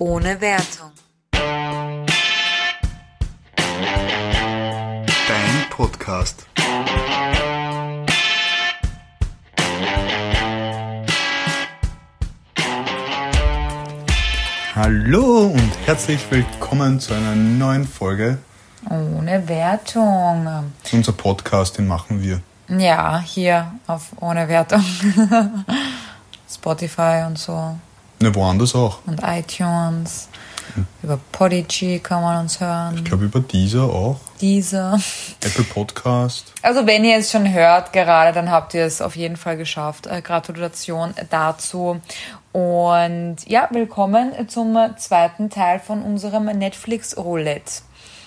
Ohne Wertung. Dein Podcast. Hallo und herzlich willkommen zu einer neuen Folge. Ohne Wertung. Unser Podcast, den machen wir. Ja, hier auf Ohne Wertung. Spotify und so. Ne, woanders auch. Und iTunes. Über Podigy kann man uns Ich hören. glaube über dieser auch. Diese. Apple Podcast. Also wenn ihr es schon hört gerade, dann habt ihr es auf jeden Fall geschafft. Äh, Gratulation dazu. Und ja, willkommen zum zweiten Teil von unserem Netflix Roulette.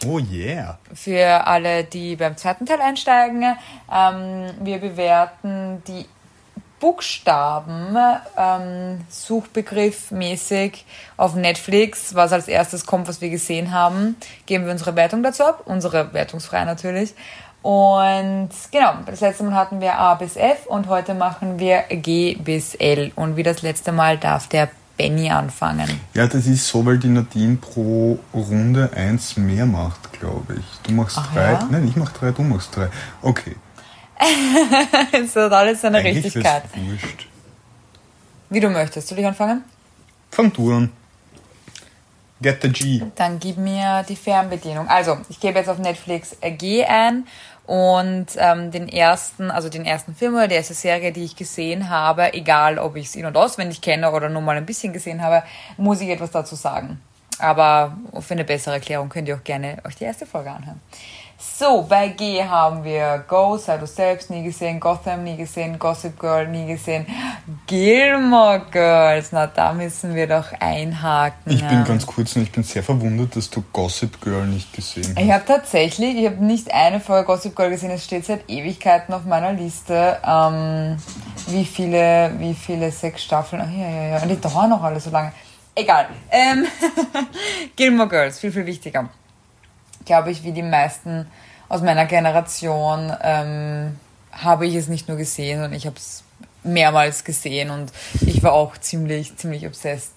Oh yeah. Für alle, die beim zweiten Teil einsteigen, ähm, wir bewerten die Buchstaben ähm, Suchbegriff-mäßig auf Netflix, was als erstes kommt, was wir gesehen haben, geben wir unsere Wertung dazu ab, unsere wertungsfrei natürlich. Und genau, das letzte Mal hatten wir A bis F und heute machen wir G bis L. Und wie das letzte Mal darf der Benny anfangen. Ja, das ist so, weil die Nadine pro Runde eins mehr macht, glaube ich. Du machst Ach drei. ja? Nein, ich mach drei, du machst drei. Okay. Es hat alles seine Eigentlich Richtigkeit. wär's wurscht. Wie du möchtest. Soll ich anfangen? Fang du an. Get the G. Dann gib mir die Fernbedienung. Also, ich gebe jetzt auf Netflix G ein und ähm, den ersten, also den ersten Film oder die erste Serie, die ich gesehen habe, egal ob ich es in- und auswendig kenne oder nur mal ein bisschen gesehen habe, muss ich etwas dazu sagen. Aber für eine bessere Erklärung könnt ihr auch gerne euch die erste Folge anhören. So, bei G haben wir Go, sei du selbst, nie gesehen, Gotham, nie gesehen, Gossip Girl, nie gesehen, Gilmore Girls, na da müssen wir doch einhaken. Ich bin ganz kurz und ich bin sehr verwundert, dass du Gossip Girl nicht gesehen hast. Ich habe tatsächlich, ich habe nicht eine Folge Gossip Girl gesehen, es steht seit Ewigkeiten auf meiner Liste, ähm, wie viele, wie viele sechs Staffeln, ach ja, ja, ja, und die dauern noch alle so lange. Egal. Ähm, Gilmore Girls, viel, viel wichtiger. Glaube ich, wie die meisten aus meiner Generation ähm, habe ich es nicht nur gesehen, sondern ich habe es mehrmals gesehen und ich war auch ziemlich, ziemlich obsessed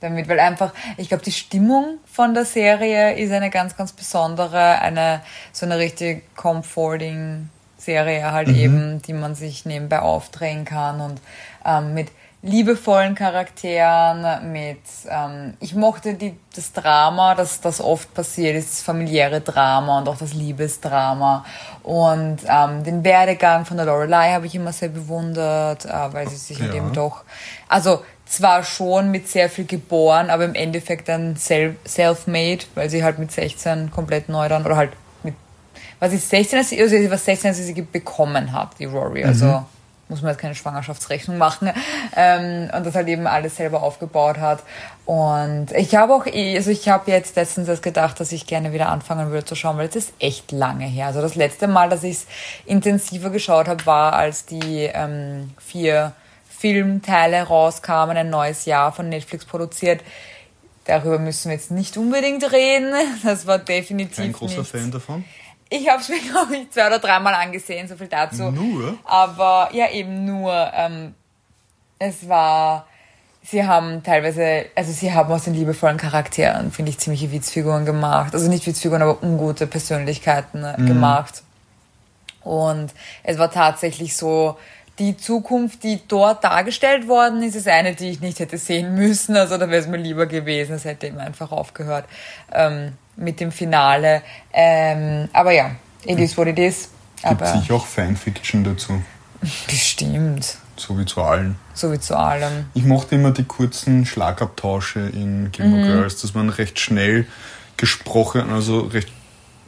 damit, weil einfach, ich glaube, die Stimmung von der Serie ist eine ganz, ganz besondere, eine so eine richtig comforting Serie halt eben, die man sich nebenbei aufdrehen kann und ähm, mit liebevollen Charakteren, mit ähm, ich mochte die, das Drama, das, das oft passiert ist, das familiäre Drama und auch das Liebesdrama. Und ähm, den Werdegang von der Lorelei habe ich immer sehr bewundert, äh, weil sie sich halt Ja. eben doch, also zwar schon mit sehr viel geboren, aber im Endeffekt dann self- self-made, weil sie halt mit 16 komplett neu dann, oder halt mit, was ist 16, als sie, also sie war 16, als sie sie bekommen hat, die Rory, also muss man jetzt keine Schwangerschaftsrechnung machen ähm, und das halt eben alles selber aufgebaut hat und ich habe auch also ich habe jetzt letztens erst gedacht, dass ich gerne wieder anfangen würde zu schauen, weil es ist echt lange her. Also das letzte Mal, dass ich es intensiver geschaut habe, war als die ähm, vier Filmteile rauskamen, ein neues Jahr von Netflix produziert. Darüber müssen wir jetzt nicht unbedingt reden. Das war definitiv Kein großer nichts. Fan davon. Ich habe es mir, glaube ich, zwei oder dreimal angesehen, so viel dazu. Nur? Aber ja, eben nur. Ähm, es war, sie haben teilweise, also sie haben aus den liebevollen Charakteren, finde ich, ziemliche Witzfiguren gemacht. Also nicht Witzfiguren, aber ungute Persönlichkeiten äh, gemacht. Und es war tatsächlich so, die Zukunft, die dort dargestellt worden ist, ist eine, die ich nicht hätte sehen müssen. Also da wäre es mir lieber gewesen. Es hätte eben einfach aufgehört ähm, mit dem Finale. Ähm, aber ja, it is what it is. Gibt sicher auch Fanfiction dazu. bestimmt. So wie zu allen. So wie zu allem. Ich mochte immer die kurzen Schlagabtausche in Gilmore Mhm. Girls, dass man recht schnell gesprochen, also recht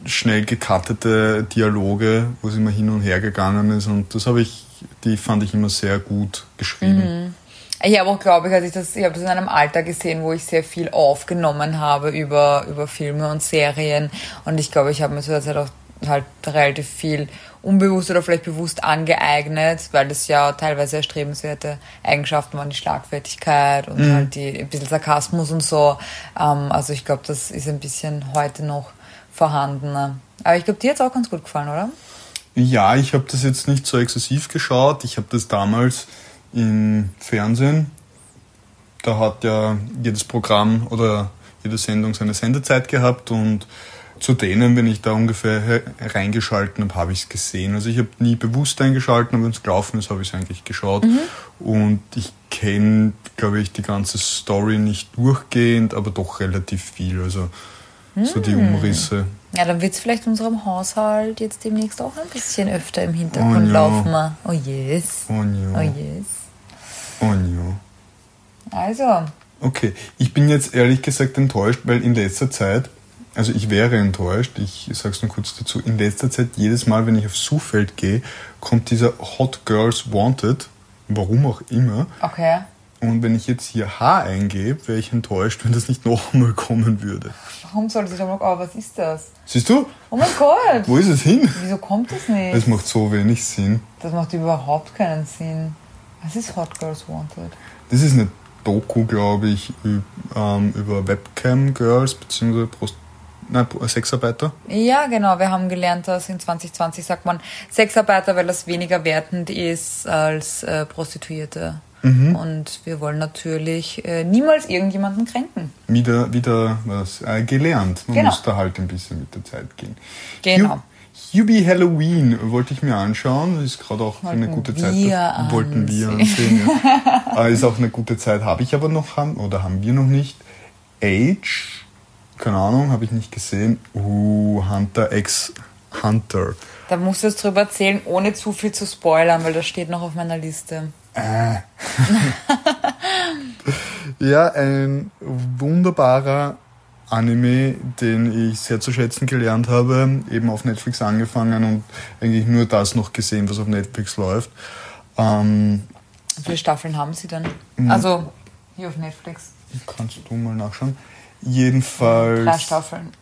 schnell gekattete Dialoge, wo es immer hin und her gegangen ist und das habe ich, die fand ich immer sehr gut geschrieben. Ich habe auch, glaube ich, als ich das, ich habe das in einem Alter gesehen, wo ich sehr viel aufgenommen habe über, über Filme und Serien. Und ich glaube, ich habe mir zu der Zeit auch halt relativ viel unbewusst oder vielleicht bewusst angeeignet, weil das ja teilweise erstrebenswerte Eigenschaften waren, die Schlagfertigkeit und halt die, ein bisschen Sarkasmus und so. Ähm, also ich glaube, das ist ein bisschen heute noch vorhanden. Aber ich glaube, dir hat es auch ganz gut gefallen, oder? Ja, ich habe das jetzt nicht so exzessiv geschaut. Ich habe das damals im Fernsehen da hat ja jedes Programm oder jede Sendung seine Sendezeit gehabt und zu denen, wenn ich da ungefähr reingeschalten habe, habe ich es gesehen. Also ich habe nie bewusst eingeschalten, aber wenn es gelaufen ist, habe ich es eigentlich geschaut. Mhm. Und ich kenne, glaube ich, die ganze Story nicht durchgehend, aber doch relativ viel. Also mhm. so die hm. Umrisse. Ja, dann wird es vielleicht unserem Haushalt jetzt demnächst auch ein bisschen öfter im Hintergrund oh, laufen. Oh yes. Oh, no. oh yes. Oh no. Also. Okay, ich bin jetzt ehrlich gesagt enttäuscht, weil in letzter Zeit also ich wäre enttäuscht, ich sage es nur kurz dazu, in letzter Zeit jedes Mal, wenn ich auf Suchfeld gehe, kommt dieser Hot Girls Wanted, warum auch immer. Okay. Und wenn ich jetzt hier H eingebe, wäre ich enttäuscht, wenn das nicht noch einmal kommen würde. Warum soll das noch? Oh, was ist das? Siehst du? Oh mein Gott! Wo ist es hin? Wieso kommt das nicht? Das macht so wenig Sinn. Das macht überhaupt keinen Sinn. Was ist Hot Girls Wanted? Das ist eine Doku, glaube ich, ähm, über Webcam Girls bzw. Prost Nein, Sexarbeiter? Ja, genau. Wir haben gelernt, dass in 2020 sagt man Sexarbeiter, weil das weniger wertend ist als äh, Prostituierte. Mhm. Und wir wollen natürlich äh, niemals irgendjemanden kränken. Wieder, wieder was äh, gelernt. Man genau. muss da halt ein bisschen mit der Zeit gehen. Genau. Hubie Halloween wollte ich mir anschauen. Ist gerade auch wollten eine gute Zeit. Wir wollten wir ansehen. Ja. ist auch eine gute Zeit, habe ich aber noch haben oder haben wir noch nicht. Age keine Ahnung, habe ich nicht gesehen. Uh, Hunter X Hunter. Da musst du jetzt drüber erzählen, ohne zu viel zu spoilern, weil das steht noch auf meiner Liste. Äh. ja, ein wunderbarer Anime, den ich sehr zu schätzen gelernt habe, eben auf Netflix angefangen und eigentlich nur das noch gesehen, was auf Netflix läuft. Ähm, Wie viele Staffeln haben sie denn? Also hier auf Netflix. Kannst du mal nachschauen. Jedenfalls. Drei Staffeln.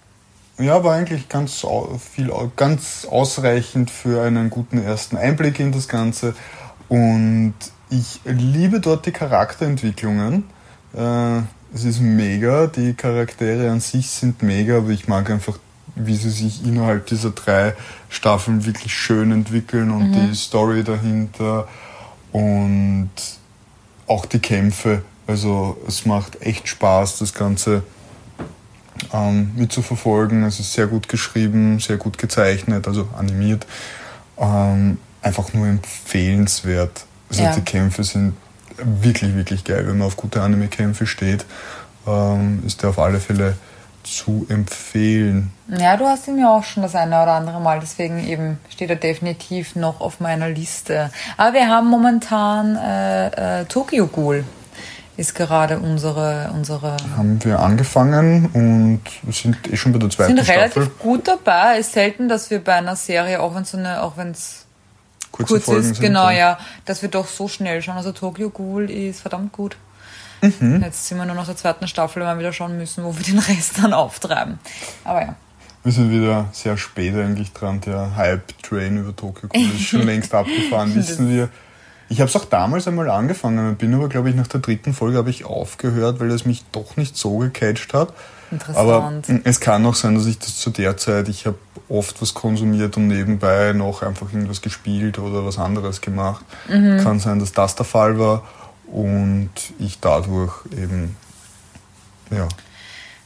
Ja, war eigentlich ganz viel, ganz ausreichend für einen guten ersten Einblick in das Ganze. Und ich liebe dort die Charakterentwicklungen. Äh, es ist mega, die Charaktere an sich sind mega, aber ich mag einfach, wie sie sich innerhalb dieser drei Staffeln wirklich schön entwickeln und mhm. die Story dahinter und auch die Kämpfe. Also es macht echt Spaß, das Ganze ähm, mitzuverfolgen. Es ist sehr gut geschrieben, sehr gut gezeichnet, also animiert. Ähm, einfach nur empfehlenswert. Also ja. die Kämpfe sind wirklich, wirklich geil. Wenn man auf gute Anime-Kämpfe steht, ähm, ist der auf alle Fälle zu empfehlen. Ja, du hast ihn ja auch schon das eine oder andere Mal, deswegen eben steht er definitiv noch auf meiner Liste. Aber wir haben momentan äh, äh, Tokyo Ghoul ist gerade unsere, unsere. Haben wir angefangen und sind eh schon bei der zweiten Staffel. Sind relativ gut dabei. Es ist selten, dass wir bei einer Serie, auch wenn es eine, auch wenn es kurz ist, sind, genau, ja, dass wir doch so schnell schauen. Also Tokyo Ghoul ist verdammt gut. Mhm. Jetzt sind wir nur noch der zweiten Staffel, weil wir wieder schauen müssen, wo wir den Rest dann auftreiben. Aber ja. Wir sind wieder sehr spät eigentlich dran. Der Hype-Train über Tokyo Ghoul ist schon längst abgefahren, wissen wir. Ich habe es auch damals einmal angefangen, bin aber, glaube ich, nach der dritten Folge habe ich aufgehört, weil es mich doch nicht so gecatcht hat. Interessant. Aber es kann auch sein, dass ich das zu der Zeit, ich habe oft was konsumiert und nebenbei noch einfach irgendwas gespielt oder was anderes gemacht. Mhm. Kann sein, dass das der Fall war und ich dadurch eben, ja.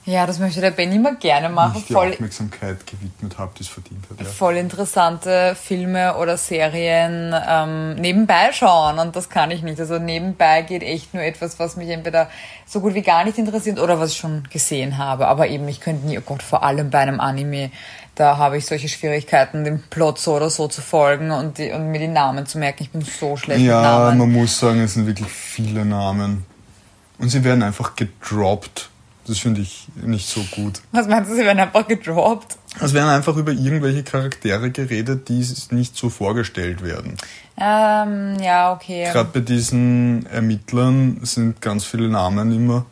Ja, das möchte der Ben immer gerne machen. Nicht die voll, Aufmerksamkeit gewidmet habe, die es verdient hat. Ja. Voll interessante Filme oder Serien ähm, nebenbei schauen und das kann ich nicht. Also nebenbei geht echt nur etwas, was mich entweder so gut wie gar nicht interessiert oder was ich schon gesehen habe. Aber eben, ich könnte nie, oh Gott, vor allem bei einem Anime, da habe ich solche Schwierigkeiten, dem Plot so oder so zu folgen und, die, und mir die Namen zu merken. Ich bin so schlecht ja, mit Namen. Ja, man muss sagen, es sind wirklich viele Namen. Und sie werden einfach gedroppt das finde ich nicht so gut. Was meinst du, sie werden einfach gedroppt? Es werden einfach über irgendwelche Charaktere geredet, die nicht so vorgestellt werden. Ähm, ja, okay. Gerade bei diesen Ermittlern sind ganz viele Namen immer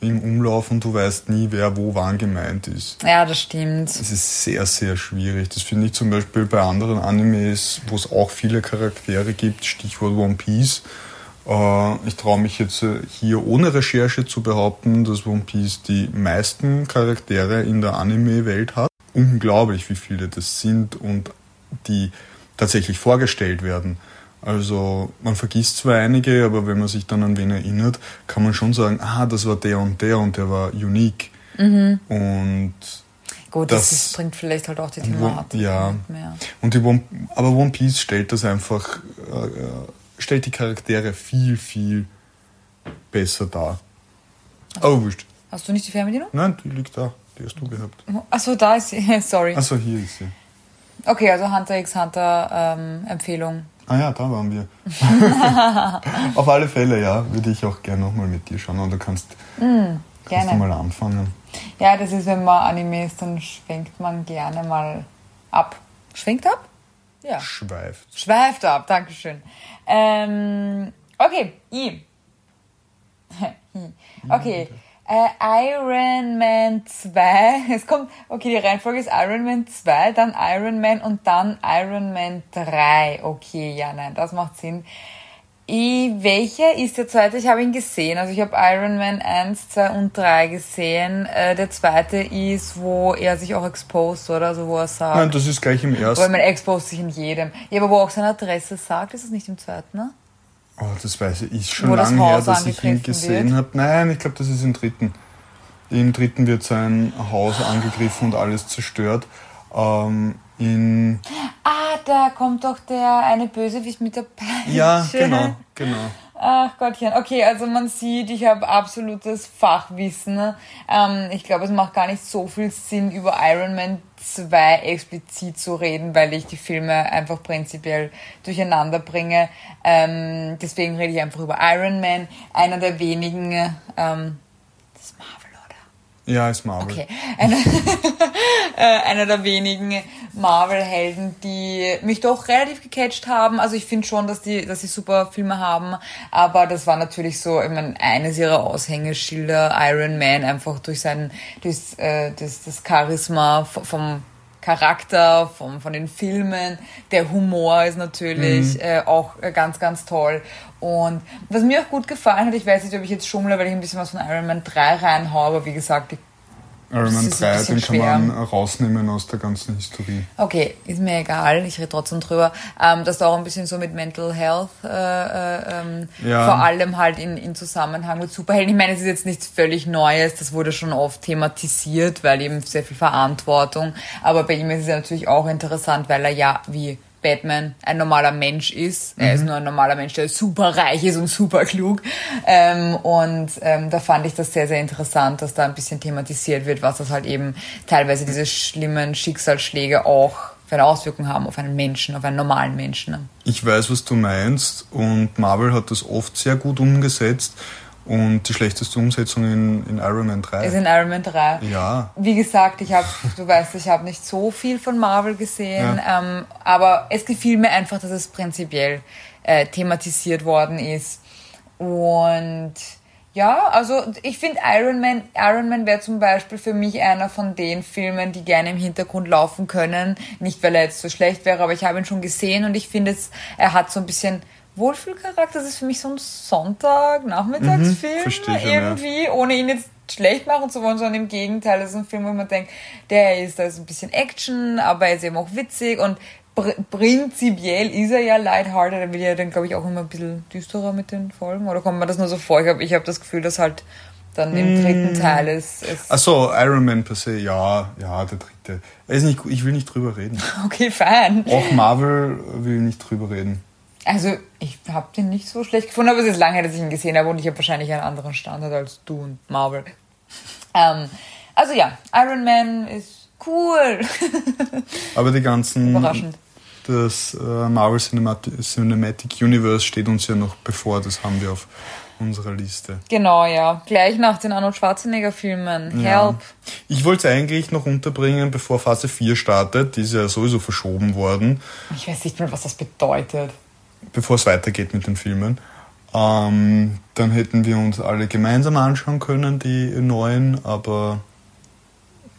im Umlauf und du weißt nie, wer wo wann gemeint ist. Ja, das stimmt. Es ist sehr, sehr schwierig. Das finde ich zum Beispiel bei anderen Animes, wo es auch viele Charaktere gibt, Stichwort One Piece ich traue mich jetzt äh, hier ohne Recherche zu behaupten, dass One Piece die meisten Charaktere in der Anime-Welt hat. Unglaublich, wie viele das sind und die tatsächlich vorgestellt werden. Also man vergisst zwar einige, aber wenn man sich dann an wen erinnert, kann man schon sagen, ah, das war der und der und der war unique. Mhm. Und Gut, das, das bringt vielleicht halt auch die Thematik ja. mehr. Und die One, aber One Piece stellt das einfach, äh, äh, stellt die Charaktere viel, viel besser dar. Aber wurscht. Hast du nicht die Fernbedienung? Nein, die liegt da. Die hast du gehabt. Achso, da ist sie. Sorry. Achso, hier ist sie. Okay, also Hunter x Hunter ähm, Empfehlung. Ah ja, da waren wir. Auf alle Fälle, ja, würde ich auch gerne nochmal mit dir schauen und du kannst, mm, kannst du mal anfangen. Ja, das ist, wenn man Anime ist, dann schwenkt man gerne mal ab. Schwenkt ab? Ja. Schweift. Schweift ab, Dankeschön. Ähm, okay, I. okay. Äh, Iron Man 2. Es kommt, okay, die Reihenfolge ist Iron Man 2, dann Iron Man und dann Iron Man 3. Okay, ja, nein, das macht Sinn. Welcher ist der zweite? Ich habe ihn gesehen. Also ich habe Iron Man 1, 2 und 3 gesehen. Äh, der zweite ist, wo er sich auch exposed, oder? Also wo er sagt. Nein, das ist gleich im ersten. Weil man exposed sich in jedem. Ja, aber wo auch seine Adresse sagt, ist es nicht im zweiten, ne? Oh, das weiß ich. Ist schon lange her, dass ich ihn gesehen habe. Nein, ich glaube, das ist im dritten. Im dritten wird sein Haus angegriffen und alles zerstört. Ähm, in ah, da kommt doch der eine Bösewicht mit der Peitsche. Ja, genau, genau. Ach Gottchen. Okay, also man sieht, ich habe absolutes Fachwissen. Ähm, ich glaube, es macht gar nicht so viel Sinn, über Iron Man 2 explizit zu reden, weil ich die Filme einfach prinzipiell durcheinander bringe. Ähm, deswegen rede ich einfach über Iron Man, einer der wenigen, ähm. Ja, ist Marvel. Okay. Einer, äh, einer der wenigen Marvel-Helden, die mich doch relativ gecatcht haben. Also ich finde schon, dass die, dass sie super Filme haben. Aber das war natürlich so, ich meine, eines ihrer Aushängeschilder, Iron Man, einfach durch sein, durch äh, das, das Charisma vom Charakter, vom, von den Filmen. Der Humor ist natürlich mhm. äh, auch ganz, ganz toll. Und was mir auch gut gefallen hat, ich weiß nicht, ob ich jetzt schummle, weil ich ein bisschen was von Iron Man 3 reinhaue, aber wie gesagt, ich Iron Man 3, den kann man rausnehmen aus der ganzen Historie. Okay, ist mir egal, ich rede trotzdem drüber. Ähm, dass da auch ein bisschen so mit Mental Health, äh, äh, ähm, ja. vor allem halt in, in Zusammenhang mit Superhelden. Ich meine, es ist jetzt nichts völlig Neues, das wurde schon oft thematisiert, weil eben sehr viel Verantwortung. Aber bei ihm ist es ja natürlich auch interessant, weil er ja wie Batman ein normaler Mensch ist. Mhm. Er ist mhm. nur ein normaler Mensch, der super reich ist und super klug. Ähm, und ähm, da fand ich das sehr, sehr interessant, dass da ein bisschen thematisiert wird, was das halt eben teilweise diese schlimmen Schicksalsschläge auch für eine Auswirkung haben auf einen Menschen, auf einen normalen Menschen. Ich weiß, was du meinst und Marvel hat das oft sehr gut umgesetzt und die schlechteste Umsetzung in, in Iron Man 3. Ist in Iron Man 3. Ja. Wie gesagt, ich habe, du weißt, ich habe nicht so viel von Marvel gesehen, ja. ähm, aber es gefiel mir einfach, dass es prinzipiell äh, thematisiert worden ist. Und ja, also ich finde Iron Man, Iron Man wäre zum Beispiel für mich einer von den Filmen, die gerne im Hintergrund laufen können. Nicht, weil er jetzt so schlecht wäre, aber ich habe ihn schon gesehen und ich finde, er hat so ein bisschen Wohlfühlcharakter. Das ist für mich so ein Sonntag-Nachmittagsfilm mhm, irgendwie, ja. ohne ihn jetzt schlecht machen zu wollen, sondern im Gegenteil, das ist ein Film, wo man denkt, der ist, da ist ein bisschen Action, aber er ist eben auch witzig und pr prinzipiell ist er ja lighthearted, er wird ja dann, glaube ich, auch immer ein bisschen düsterer mit den Folgen, oder kommt mir das nur so vor? Ich habe ich hab das Gefühl, dass halt dann im dritten mm. Teil ist. ist Achso, Iron Man per se, ja, ja, der dritte. Er ist nicht, ich will nicht drüber reden. Okay, fein. Auch Marvel will nicht drüber reden. Also, ich habe den nicht so schlecht gefunden, aber es ist lange her, dass ich ihn gesehen habe und ich habe wahrscheinlich einen anderen Standard als du und Marvel. Ähm, also ja, Iron Man ist cool. aber die ganzen. Überraschend. Das äh, Marvel Cinematic Universe steht uns ja noch bevor, das haben wir auf unserer Liste. Genau, ja. Gleich nach den Arnold Schwarzenegger-Filmen. Ja. Help. Ich wollte es eigentlich noch unterbringen, bevor Phase 4 startet. Die ist ja sowieso verschoben worden. Ich weiß nicht mal, was das bedeutet bevor es weitergeht mit den Filmen. Ähm, dann hätten wir uns alle gemeinsam anschauen können, die neuen, aber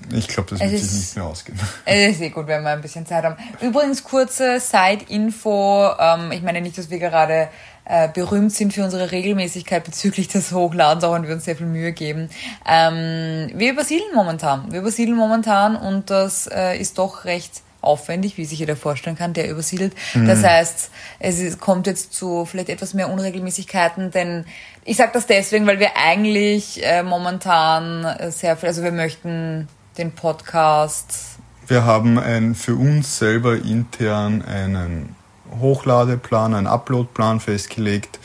ich glaube, das wird sich nicht mehr ausgehen. Es ist eh gut, wenn wir ein bisschen Zeit haben. Übrigens, kurze Side-Info. Ähm, ich meine nicht, dass wir gerade äh, berühmt sind für unsere Regelmäßigkeit bezüglich des Hochladens, auch wenn wir uns sehr viel Mühe geben. Ähm, wir übersiedeln momentan. Wir übersiedeln momentan und das äh, ist doch recht aufwendig, wie sich jeder vorstellen kann, der übersiedelt. Das heißt, es kommt jetzt zu vielleicht etwas mehr Unregelmäßigkeiten, denn ich sage das deswegen, weil wir eigentlich äh, momentan äh, sehr viel, also wir möchten den Podcast Wir haben ein, für uns selber intern einen Hochladeplan, einen Uploadplan festgelegt,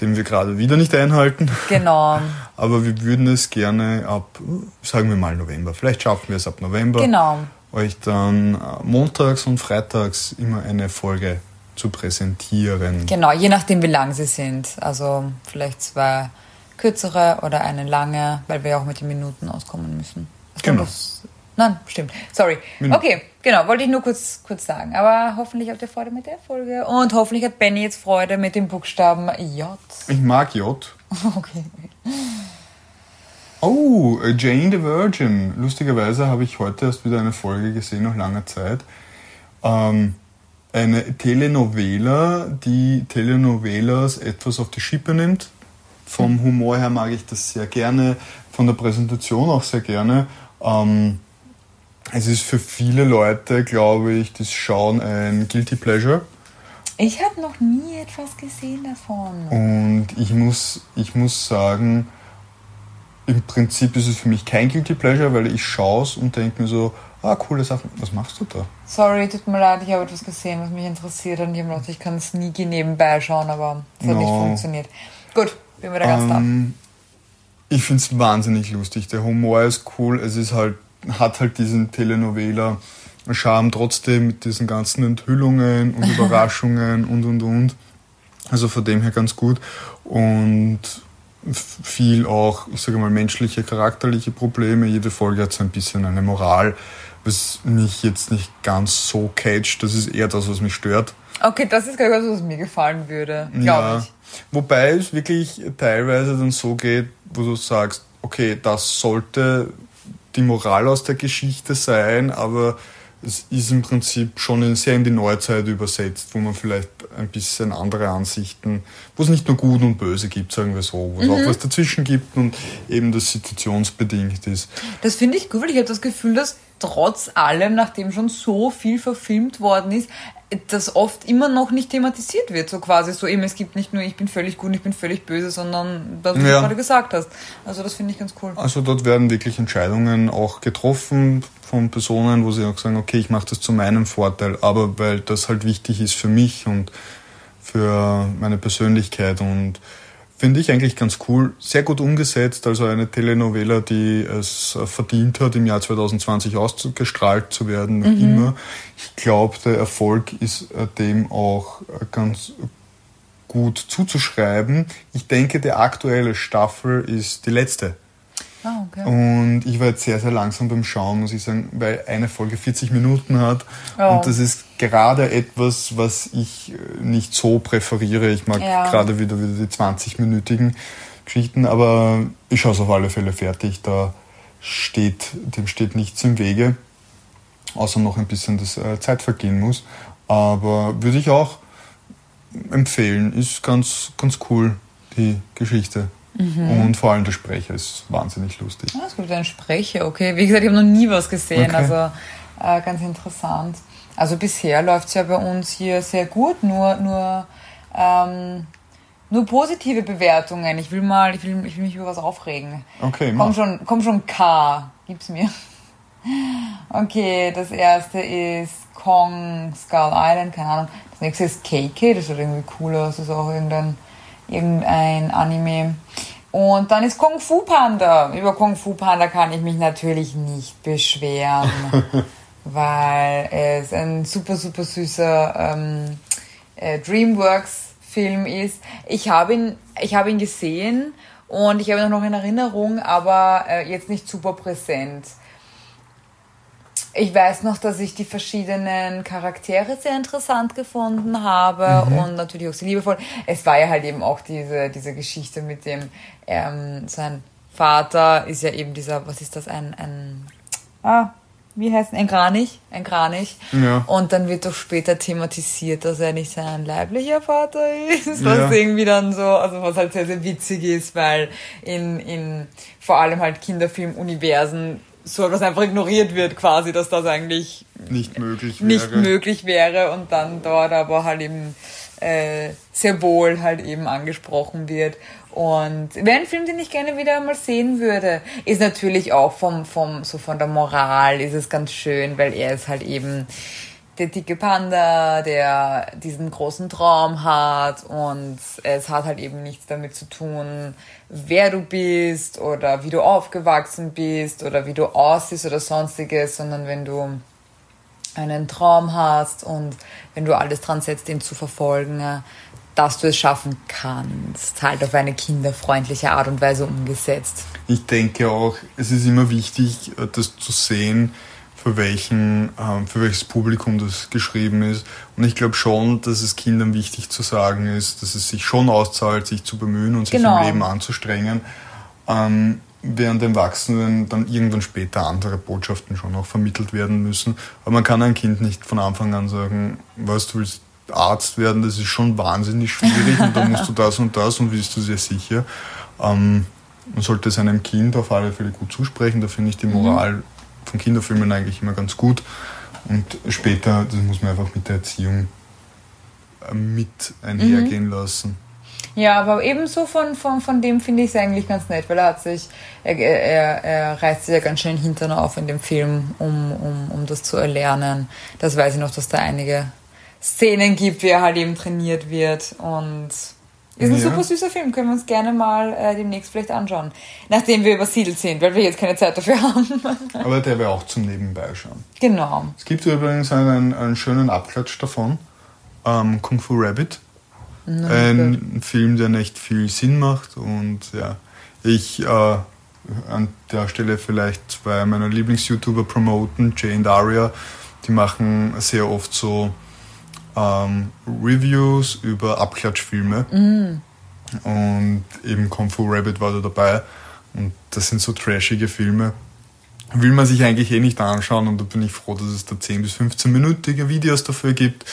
den wir gerade wieder nicht einhalten. genau, Aber wir würden es gerne ab, sagen wir mal November, vielleicht schaffen wir es ab November, genau. Euch dann montags und freitags immer eine Folge zu präsentieren. Genau, je nachdem, wie lang sie sind. Also vielleicht zwei kürzere oder eine lange, weil wir auch mit den Minuten auskommen müssen. Genau. Das, nein, stimmt. Sorry. Okay, genau, wollte ich nur kurz, kurz sagen. Aber hoffentlich habt ihr Freude mit der Folge. Und hoffentlich hat Benny jetzt Freude mit dem Buchstaben J. Ich mag J. Okay. Oh, äh, Jane the Virgin. Lustigerweise habe ich heute erst wieder eine Folge gesehen, nach langer Zeit. Ähm, eine Telenovela, die Telenovelas etwas auf die Schippe nimmt. Vom Humor her mag ich das sehr gerne, von der Präsentation auch sehr gerne. Ähm, es ist für viele Leute, glaube ich, das Schauen ein Guilty Pleasure. Ich habe noch nie etwas gesehen davon. Und ich muss, ich muss sagen, im Prinzip ist es für mich kein Guilty Pleasure, weil ich schaue es und denke mir so, ah, coole Sachen, was machst du da? Sorry, tut mir leid, ich habe etwas gesehen, was mich interessiert. Und ich habe gedacht, ich kann es nie nebenbei schauen, aber es hat nicht No. funktioniert. Gut, bin wieder ganz da. Ähm, ich finde es wahnsinnig lustig. Der Humor ist cool. Es ist halt, hat halt diesen Telenovela-Charme trotzdem mit diesen ganzen Enthüllungen und Überraschungen und und und. Also von dem her ganz gut. Und viel auch, ich sage mal, menschliche, charakterliche Probleme. Jede Folge hat so ein bisschen eine Moral, was mich jetzt nicht ganz so catcht. Das ist eher das, was mich stört. Okay, das ist gar was, was mir gefallen würde, glaube Ja. ich. Wobei es wirklich teilweise dann so geht, wo du sagst, okay, das sollte die Moral aus der Geschichte sein, aber es ist im Prinzip schon sehr in die Neuzeit übersetzt, wo man vielleicht ein bisschen andere Ansichten, wo es nicht nur Gut und Böse gibt, sagen wir so, wo es auch was dazwischen gibt und eben das situationsbedingt ist. Das finde ich gut, weil ich habe das Gefühl, dass trotz allem, nachdem schon so viel verfilmt worden ist, das oft immer noch nicht thematisiert wird. So quasi so eben, es gibt nicht nur ich bin völlig gut und ich bin völlig böse, sondern was Ja. du gerade gesagt hast. Also das finde ich ganz cool. Also dort werden wirklich Entscheidungen auch getroffen von Personen, wo sie auch sagen, okay, ich mache das zu meinem Vorteil, aber weil das halt wichtig ist für mich und für meine Persönlichkeit und finde ich eigentlich ganz cool. Sehr gut umgesetzt, also eine Telenovela, die es äh, verdient hat, im Jahr 2020 ausgestrahlt zu werden, noch immer. Ich glaube, der Erfolg ist äh, dem auch äh, ganz gut zuzuschreiben. Ich denke, die aktuelle Staffel ist die letzte. Ah, okay. Und ich war jetzt sehr, sehr langsam beim Schauen, muss ich sagen, weil eine Folge 40 Minuten hat. Oh. Und das ist gerade etwas, was ich äh, nicht so präferiere. Ich mag Ja. gerade wieder, wieder die 20-minütigen Geschichten, aber ich schaue es auf alle Fälle fertig. Da steht, dem steht nichts im Wege, außer noch ein bisschen das äh, Zeit vergehen muss. Aber würde ich auch empfehlen. Ist ganz, ganz cool, die Geschichte. Mhm. Und vor allem der Sprecher ist wahnsinnig lustig. Ah, es gibt einen Sprecher, okay. Wie gesagt, ich habe noch nie was gesehen, Okay. also äh, ganz interessant. Also bisher läuft es ja bei uns hier sehr gut, nur, nur, ähm, nur positive Bewertungen. Ich will mal, ich will, ich will mich über was aufregen. Okay, Komm mach. schon, komm schon, K, gib's mir. Okay, das erste ist Kong Skull Island, keine Ahnung. Das nächste ist KK, das sieht irgendwie cool aus, das ist auch irgendein, irgendein Anime. Und dann ist Kung Fu Panda. Über Kung Fu Panda kann ich mich natürlich nicht beschweren, weil es ein super, super süßer ähm, äh, Dreamworks-Film ist. Ich habe ihn, ich habe ihn gesehen und ich habe ihn auch noch in Erinnerung, aber äh, jetzt nicht super präsent. Ich weiß noch, dass ich die verschiedenen Charaktere sehr interessant gefunden habe und natürlich auch sehr liebevoll. Es war ja halt eben auch diese, diese Geschichte mit dem, ähm, sein Vater ist ja eben dieser, was ist das, ein, ein, ah, wie heißt ein Kranich? Ein Kranich. Ja. Und dann wird doch später thematisiert, dass er nicht sein leiblicher Vater ist, was Ja. irgendwie dann so, also was halt sehr, sehr witzig ist, weil in, in vor allem halt Kinderfilmuniversen so etwas einfach ignoriert wird, quasi, dass das eigentlich nicht möglich wäre. Nicht möglich wäre und dann dort aber halt eben äh, sehr wohl halt eben angesprochen wird. Und wäre ein Film, den ich gerne wieder mal sehen würde, ist natürlich auch vom, vom, so von der Moral ist es ganz schön, weil er ist halt eben der dicke Panda, der diesen großen Traum hat und es hat halt eben nichts damit zu tun, wer du bist oder wie du aufgewachsen bist oder wie du aussiehst oder sonstiges, sondern wenn du einen Traum hast und wenn du alles dran setzt, ihn zu verfolgen, dass du es schaffen kannst, halt auf eine kinderfreundliche Art und Weise umgesetzt. Ich denke auch, es ist immer wichtig, das zu sehen, für, welchen, ähm, für welches Publikum das geschrieben ist. Und ich glaube schon, dass es Kindern wichtig zu sagen ist, dass es sich schon auszahlt, sich zu bemühen und sich genau. im Leben anzustrengen. Ähm, während dem Wachsenden dann irgendwann später andere Botschaften schon auch vermittelt werden müssen. Aber man kann ein Kind nicht von Anfang an sagen, was du willst Arzt werden, das ist schon wahnsinnig schwierig und da musst du das und das und bist du sehr sicher. Ähm, man sollte seinem Kind auf alle Fälle gut zusprechen, da finde ich die mhm. Moral mhm von Kinderfilmen eigentlich immer ganz gut. Und später, das muss man einfach mit der Erziehung äh, mit einhergehen mhm. lassen. Ja, aber ebenso von, von, von dem finde ich es eigentlich ganz nett, weil er hat sich, er, er, er reißt sich ja ganz schön Hintern auf in dem Film, um, um, um das zu erlernen. Das weiß ich noch, dass da einige Szenen gibt, wie er halt eben trainiert wird und ist ein ja. super süßer Film, können wir uns gerne mal äh, demnächst vielleicht anschauen. Nachdem wir übersiedelt sind, weil wir jetzt keine Zeit dafür haben. Aber der wäre auch zum Nebenbei schauen. Genau. Es gibt übrigens einen, einen schönen Abklatsch davon. Ähm, Kung Fu Rabbit. Ein. Film, der nicht viel Sinn macht. Und ja, ich äh, an der Stelle vielleicht zwei meiner Lieblings-YouTuber promoten, Jay und Aria. Die machen sehr oft so ähm, Reviews über Abklatschfilme. Mm. Und eben Kung Fu Rabbit war da dabei. Und das sind so trashige Filme. Will man sich eigentlich eh nicht anschauen und da bin ich froh, dass es da 10 bis 15-minütige Videos dafür gibt,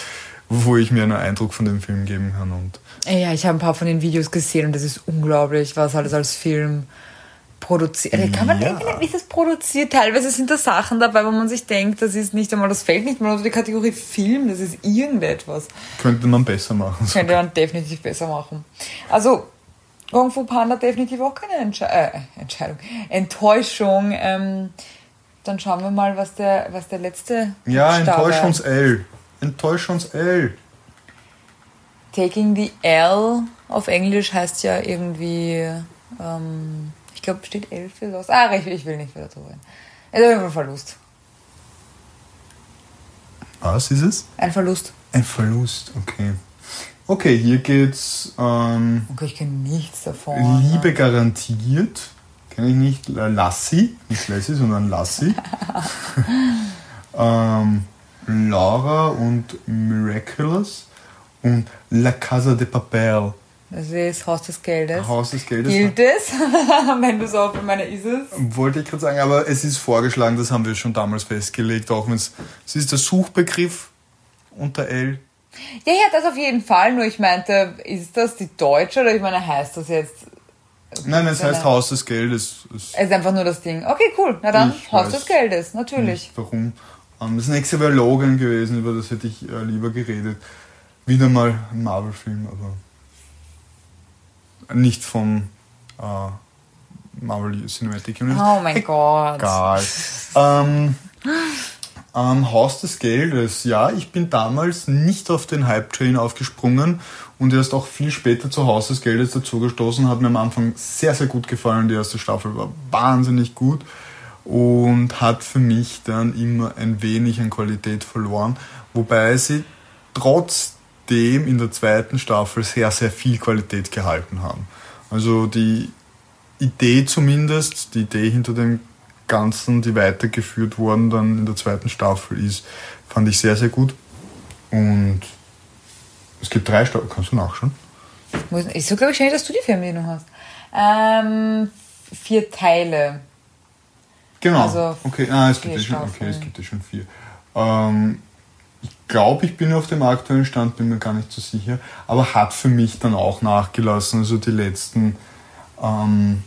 wo ich mir einen Eindruck von dem Film geben kann. Und ja, ich habe ein paar von den Videos gesehen und das ist unglaublich, was alles als Film produziert. Also kann man ja. denken, wie ist das produziert? Teilweise sind da Sachen dabei, wo man sich denkt, das ist nicht einmal, das fällt nicht mal unter die Kategorie Film, das ist irgendetwas. Könnte man besser machen. Könnte man definitiv besser machen. Also, Kung Fu Panda definitiv auch keine Entsche äh, Entscheidung, Enttäuschung. Ähm, dann schauen wir mal, was der, was der letzte. Ja, enttäusch uns L. Enttäusch uns L. Taking the L auf Englisch heißt ja irgendwie. Ähm, glaube, steht 11 für los. Ah, ich, ich will nicht wieder drüber reden. Es ist ein Verlust. Was ist es? Ein Verlust. Ein Verlust, okay. Okay, hier geht's. Ähm, okay, ich kenne nichts davon. Liebe garantiert. Kenne ich nicht. Lassi, nicht Lassi, sondern Lassi. ähm, Laura und Miraculous und La Casa de Papel. Das ist Haus des Geldes. Haus des Geldes. Gilt es, wenn du so, ich meine, ist es? Wollte ich gerade sagen, aber es ist vorgeschlagen, das haben wir schon damals festgelegt, auch wenn es, es ist der Suchbegriff unter L. Ja, ja, das auf jeden Fall, nur ich meinte, ist das die deutsche oder ich meine, heißt das jetzt? Nein, es heißt Haus des Geldes. Es ist einfach nur das Ding. Okay, cool. Na dann, Haus des Geldes, natürlich. Nicht, warum? Ähm, das nächste wäre Logan gewesen, über das hätte ich äh, lieber geredet. Wieder mal ein Marvel-Film, aber nicht vom äh, Marvel Cinematic Universe. Oh mein Gott. Egal. ähm, ähm, Haus des Geldes, ja, ich bin damals nicht auf den Hype-Train aufgesprungen und erst auch viel später zu Haus des Geldes dazugestoßen. Hat mir am Anfang sehr, sehr gut gefallen. Die erste Staffel war wahnsinnig gut und hat für mich dann immer ein wenig an Qualität verloren, wobei sie trotz dem in der zweiten Staffel sehr, sehr viel Qualität gehalten haben. Also die Idee zumindest, die Idee hinter dem Ganzen, die weitergeführt worden dann in der zweiten Staffel ist, fand ich sehr, sehr gut. Und es gibt drei Staffeln, kannst du nachschauen? Ist so, glaube ich, schnell, dass du die Fernbedienung hast. Ähm, vier Teile. Genau. Also okay, ah, es, gibt ja schon, okay es gibt ja schon vier. Ähm, glaube, ich bin auf dem aktuellen Stand, bin mir gar nicht so sicher, aber hat für mich dann auch nachgelassen. Also die letzten ähm,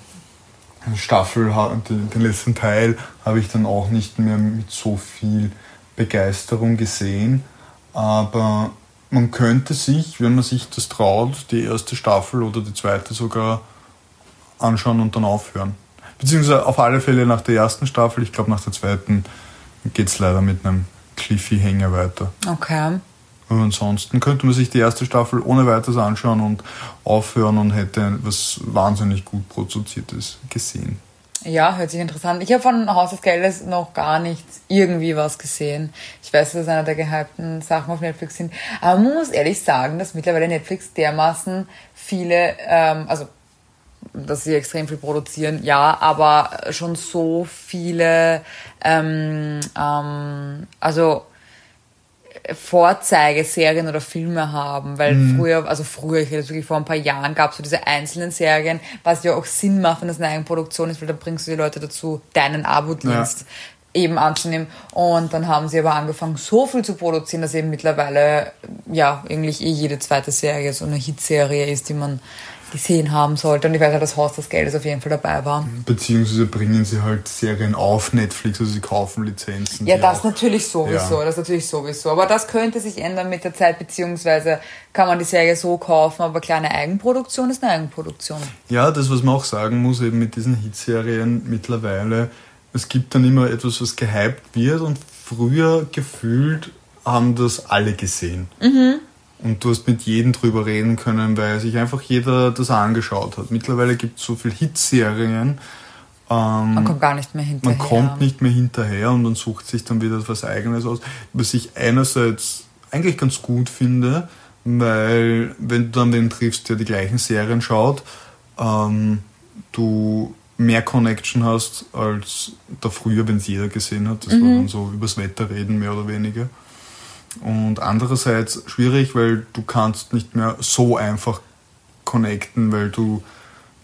Staffel, den letzten Teil, habe ich dann auch nicht mehr mit so viel Begeisterung gesehen. Aber man könnte sich, wenn man sich das traut, die erste Staffel oder die zweite sogar anschauen und dann aufhören. Beziehungsweise auf alle Fälle nach der ersten Staffel, ich glaube nach der zweiten geht es leider mit einem Cliffy-Hänger weiter. Okay. Und ansonsten könnte man sich die erste Staffel ohne weiteres anschauen und aufhören und hätte was wahnsinnig gut produziertes gesehen. Ja, hört sich interessant. Ich habe von Haus des Geldes noch gar nichts irgendwie was gesehen. Ich weiß, dass es einer der gehypten Sachen auf Netflix sind. Aber man muss ehrlich sagen, dass mittlerweile Netflix dermaßen viele, ähm, also dass sie extrem viel produzieren, ja, aber schon so viele, ähm, ähm, also Vorzeigeserien oder Filme haben, weil mhm. früher, also früher, ich rede wirklich vor ein paar Jahren, gab es so diese einzelnen Serien, was ja auch Sinn macht, wenn das eine Eigenproduktion ist, weil dann bringst du die Leute dazu, deinen Abo-Dienst ja. Eben anzunehmen. Und dann haben sie aber angefangen, so viel zu produzieren, dass eben mittlerweile, ja, eigentlich eh jede zweite Serie so eine Hitserie ist, die man gesehen haben sollte. Und ich weiß ja, dass Haus des Geldes auf jeden Fall dabei war. Beziehungsweise bringen sie halt Serien auf Netflix, also sie kaufen Lizenzen. Ja, das auch. natürlich sowieso, ja. das natürlich sowieso. Aber das könnte sich ändern mit der Zeit, beziehungsweise kann man die Serie so kaufen, aber kleine Eigenproduktion ist eine Eigenproduktion. Ja, das, was man auch sagen muss, eben mit diesen Hitserien mittlerweile, es gibt dann immer etwas, was gehypt wird und früher gefühlt haben das alle gesehen. Mhm. Und du hast mit jedem drüber reden können, weil sich einfach jeder das angeschaut hat. Mittlerweile gibt es so viele Hitserien. Ähm, man kommt gar nicht mehr hinterher. Man kommt nicht mehr hinterher und man sucht sich dann wieder etwas Eigenes aus. Was ich einerseits eigentlich ganz gut finde, weil wenn du dann den triffst, der die gleichen Serien schaut, ähm, du mehr Connection hast als da früher, wenn es jeder gesehen hat. Das mhm. war dann so übers Wetter reden, mehr oder weniger. Und andererseits schwierig, weil du kannst nicht mehr so einfach connecten, weil du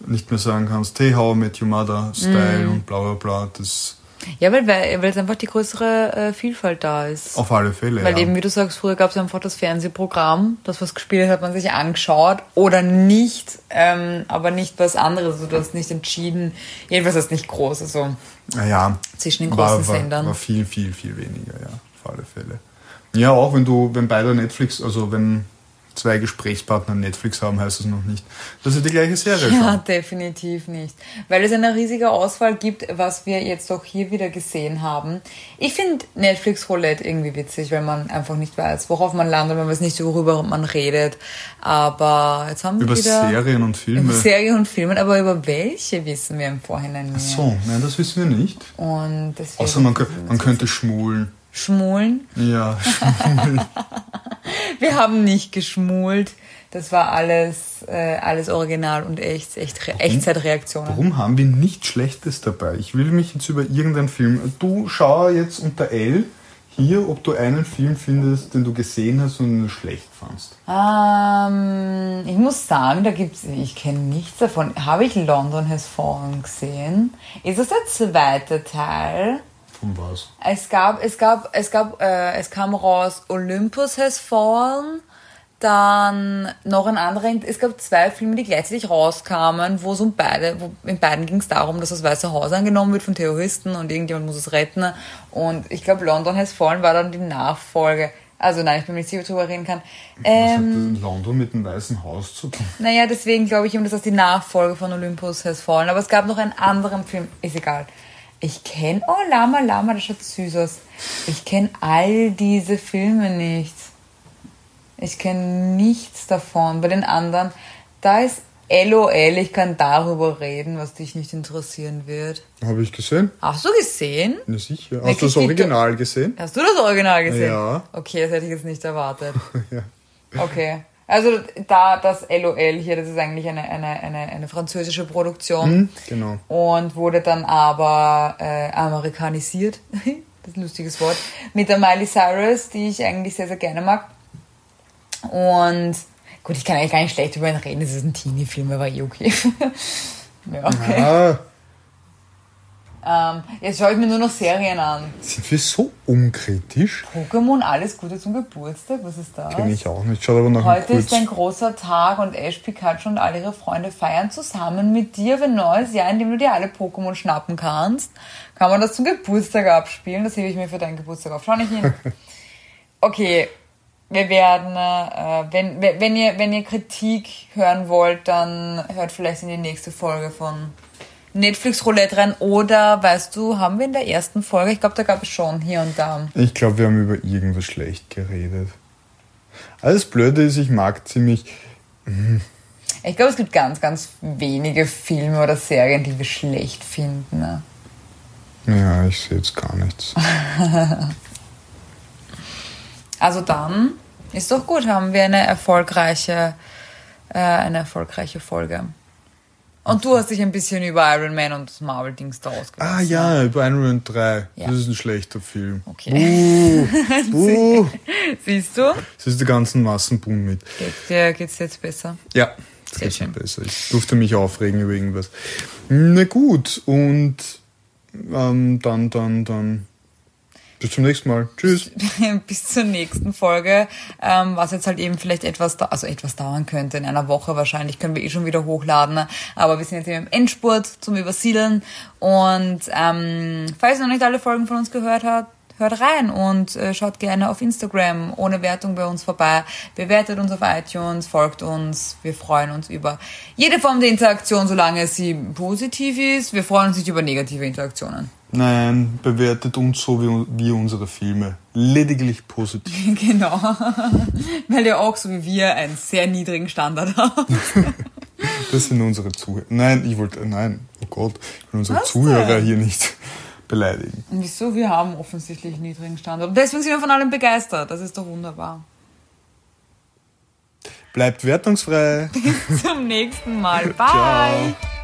nicht mehr sagen kannst, hey, how I met your mother, Style mm. und bla bla bla. Das ja, weil, weil, weil es einfach die größere äh, Vielfalt da ist. Auf alle Fälle, Weil ja. eben, wie du sagst, früher gab es einfach das Fernsehprogramm, das was gespielt hat, man sich angeschaut oder nicht, ähm, aber nicht was anderes. Also du hast nicht entschieden, jedenfalls ist nicht groß, also naja, zwischen den großen war, Sendern. War viel, viel, viel weniger, ja, auf alle Fälle. Ja, auch wenn du, wenn beide Netflix, also wenn zwei Gesprächspartner Netflix haben, heißt das noch nicht, dass sie die gleiche Serie schauen. Ja, definitiv nicht. Weil es eine riesige Auswahl gibt, was wir jetzt auch hier wieder gesehen haben. Ich finde Netflix Roulette irgendwie witzig, weil man einfach nicht weiß, worauf man landet, man weiß nicht, worüber man redet. Aber jetzt haben wir über wieder... Serien und Filme. Über Serien und Filme, aber über welche wissen wir im Vorhinein nicht. Ach so, nein, das wissen wir nicht. Und Außer man, man könnte schmulen. Schmulen. Ja, schmulen. Wir haben nicht geschmult. Das war alles, äh, alles original und echt, echt Echtzeitreaktionen. Warum haben wir nichts Schlechtes dabei? Ich will mich jetzt über irgendeinen Film. Du schau jetzt unter L hier, ob du einen Film findest, den du gesehen hast und schlecht fandst. Ähm, ich muss sagen, da gibt's, ich kenne nichts davon. Habe ich London Has Fallen gesehen? Ist das der zweite Teil? Von was? Es gab, es gab, es gab, äh, es kam raus Olympus Has Fallen, dann noch ein anderer, es gab zwei Filme, die gleichzeitig rauskamen, wo es um beide, wo in beiden ging es darum, dass das Weiße Haus angenommen wird von Terroristen und irgendjemand muss es retten. Und ich glaube, London Has Fallen war dann die Nachfolge. Also nein, ich bin mir nicht sicher, darüber reden kann. Ähm, Was hat ähm, London mit dem Weißen Haus zu tun? Naja, deswegen glaube ich dass das die Nachfolge von Olympus Has Fallen. Aber es gab noch einen anderen Film, ist egal. Ich kenne, oh Lama Lama, das schaut süß aus. Ich kenne all diese Filme nicht. Ich kenne nichts davon. Bei den anderen, da ist LOL, ich kann darüber reden, was dich nicht interessieren wird. Habe ich gesehen. Hast du gesehen? Na sicher. Hast du das Original gesehen? Hast du das Original gesehen? Ja. Okay, das hätte ich jetzt nicht erwartet. ja. Okay. Also da das LOL hier, das ist eigentlich eine, eine, eine, eine französische Produktion. Mhm, genau. Und wurde dann aber äh, amerikanisiert. das ist ein lustiges Wort. Mit der Miley Cyrus, die ich eigentlich sehr, sehr gerne mag. Und gut, ich kann eigentlich gar nicht schlecht über ihn reden. Das ist ein Teenie-Film, aber eh okay. ja, okay. Ja. Ähm, jetzt schaue ich mir nur noch Serien an. Sind wir so unkritisch? Pokémon, alles Gute zum Geburtstag. Was ist das? Kenn ich auch nicht. Schaut aber nach Heute ist ein großer Tag und Ash, Pikachu und alle ihre Freunde feiern zusammen mit dir ein neues Jahr, in dem du dir alle Pokémon schnappen kannst. Kann man das zum Geburtstag abspielen? Das hebe ich mir für deinen Geburtstag auf. Schau nicht hin. Okay, wir werden, äh, wenn, wenn, ihr, wenn ihr Kritik hören wollt, dann hört vielleicht in die nächste Folge von Netflix Roulette rein. Oder, weißt du, haben wir in der ersten Folge, ich glaube, da gab es schon hier und da. Ich glaube, wir haben über irgendwas schlecht geredet. Alles Blöde ist, ich mag ziemlich. Ich glaube, es gibt ganz, ganz wenige Filme oder Serien, die wir schlecht finden. Ne? Ja, ich sehe jetzt gar nichts. Also dann ist doch gut, haben wir eine erfolgreiche, äh, eine erfolgreiche Folge. Und du hast dich ein bisschen über Iron Man und das Marvel-Dings da ausgelassen. Ah ja, über Iron Man 3. Ja. Das ist ein schlechter Film. Okay. Uh, uh. Siehst du? Das ist die ganzen Massenboom mit. Geht dir geht's jetzt besser? Ja, das Sehr geht schon schön. besser. Ich durfte mich aufregen über irgendwas. Na gut, und ähm, dann, dann, dann. Bis zum nächsten Mal. Tschüss. Bis zur nächsten Folge, ähm, was jetzt halt eben vielleicht etwas, also etwas dauern könnte. In einer Woche wahrscheinlich können wir eh schon wieder hochladen. Aber wir sind jetzt eben im Endspurt zum Übersiedeln. Und ähm, falls ihr noch nicht alle Folgen von uns gehört habt, hört rein und äh, schaut gerne auf Instagram ohne Wertung bei uns vorbei. Bewertet uns auf iTunes, folgt uns. Wir freuen uns über jede Form der Interaktion, solange sie positiv ist. Wir freuen uns nicht über negative Interaktionen. Nein, bewertet uns so wie, wie unsere Filme. Lediglich positiv. Genau. Weil ihr auch so wie wir einen sehr niedrigen Standard habt. Das sind unsere Zuhörer. Nein, ich wollte, nein, oh Gott, ich will unsere Was Zuhörer denn? hier nicht beleidigen. Wieso? Wir haben offensichtlich einen niedrigen Standard. Und deswegen sind wir von allem begeistert. Das ist doch wunderbar. Bleibt wertungsfrei. Zum nächsten Mal. Bye. Ciao.